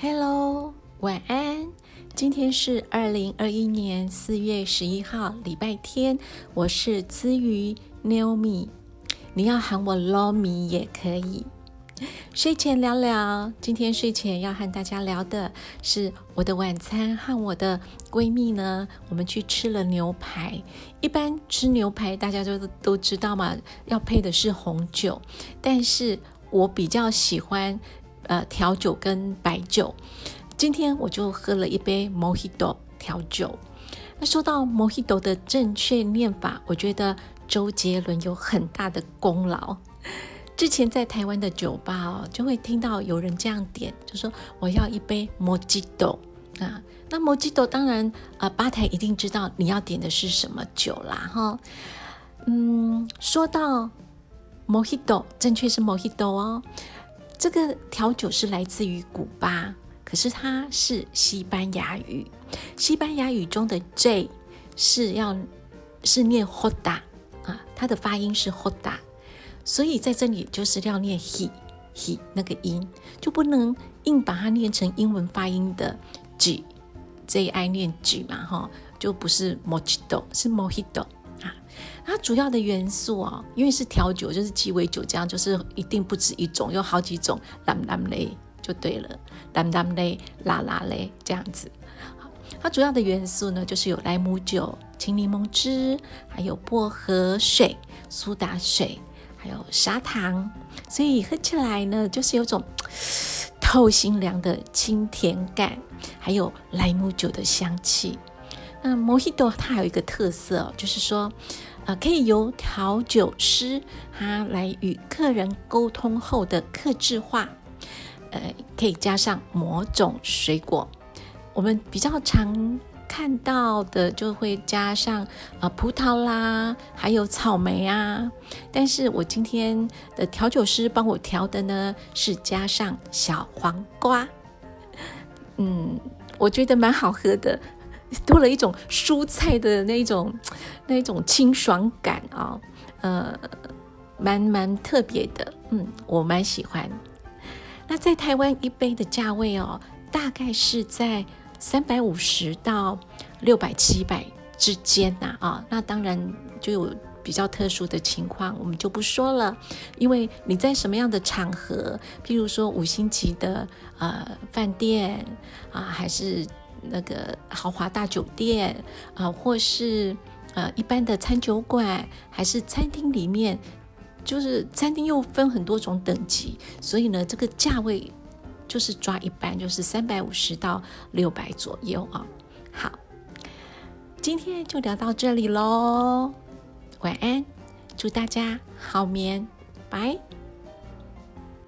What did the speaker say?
Hello，晚安。今天是二零二一年四月十一号，礼拜天。我是资瑜 Naomi，你要喊我 Lomi 也可以。睡前聊聊，今天睡前要和大家聊的是我的晚餐和我的闺蜜呢，我们去吃了牛排。一般吃牛排，大家都都知道嘛，要配的是红酒，但是我比较喜欢。呃，调酒跟白酒，今天我就喝了一杯 Mojito 调酒。那说到 Mojito 的正确念法，我觉得周杰伦有很大的功劳。之前在台湾的酒吧哦，就会听到有人这样点，就说我要一杯 Mojito 啊。那 Mojito 当然啊，吧台一定知道你要点的是什么酒啦，哈。嗯，说到 Mojito，正确是 Mojito 哦。这个调酒是来自于古巴，可是它是西班牙语。西班牙语中的 J 是要是念 Hoda 啊，它的发音是 Hoda，所以在这里就是要念 he he 那个音，就不能硬把它念成英文发音的 G，J I 念 G 嘛哈，就不是 Mojito，是 Mojito。啊它主要的元素哦，因为是调酒，就是鸡尾酒，这样就是一定不止一种，有好几种，蓝蓝嘞就对了，蓝蓝嘞、啦啦嘞这样子。它主要的元素呢，就是有莱姆酒、青柠檬汁，还有薄荷水、苏打水，还有砂糖，所以喝起来呢，就是有种 透心凉的清甜感，还有莱姆酒的香气。那 Mojito 它有一个特色，就是说。呃，可以由调酒师他来与客人沟通后的克制化，呃，可以加上某种水果。我们比较常看到的就会加上呃葡萄啦，还有草莓啊。但是我今天的调酒师帮我调的呢，是加上小黄瓜。嗯，我觉得蛮好喝的。多了一种蔬菜的那种、那种清爽感啊，呃，蛮蛮特别的，嗯，我蛮喜欢。那在台湾一杯的价位哦，大概是在三百五十到六百七百之间呐，啊，那当然就有比较特殊的情况，我们就不说了，因为你在什么样的场合，譬如说五星级的呃饭店啊，还是。那个豪华大酒店啊，或是呃一般的餐酒馆，还是餐厅里面，就是餐厅又分很多种等级，所以呢，这个价位就是抓一般，就是三百五十到六百左右啊。好，今天就聊到这里喽，晚安，祝大家好眠，拜。